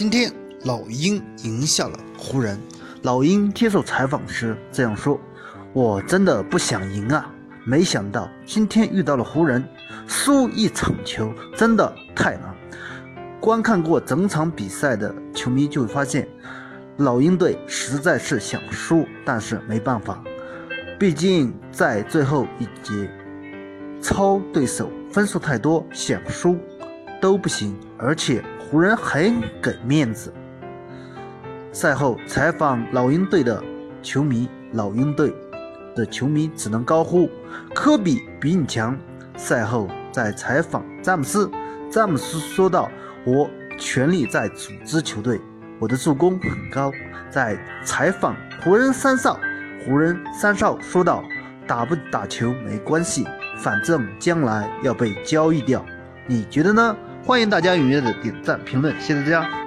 今天老鹰赢下了湖人。老鹰接受采访时这样说：“我真的不想赢啊，没想到今天遇到了湖人，输一场球真的太难。”观看过整场比赛的球迷就会发现，老鹰队实在是想输，但是没办法，毕竟在最后一节超对手分数太多，想输都不行，而且湖人很给面子。赛后采访老鹰队的球迷，老鹰队的球迷只能高呼：“科比比你强。”赛后在采访詹姆斯，詹姆斯说道：“我全力在组织球队，我的助攻很高。”在采访湖人三少，湖人三少说道：“打不打球没关系，反正将来要被交易掉。”你觉得呢？欢迎大家踊跃的点赞评论，谢谢大家。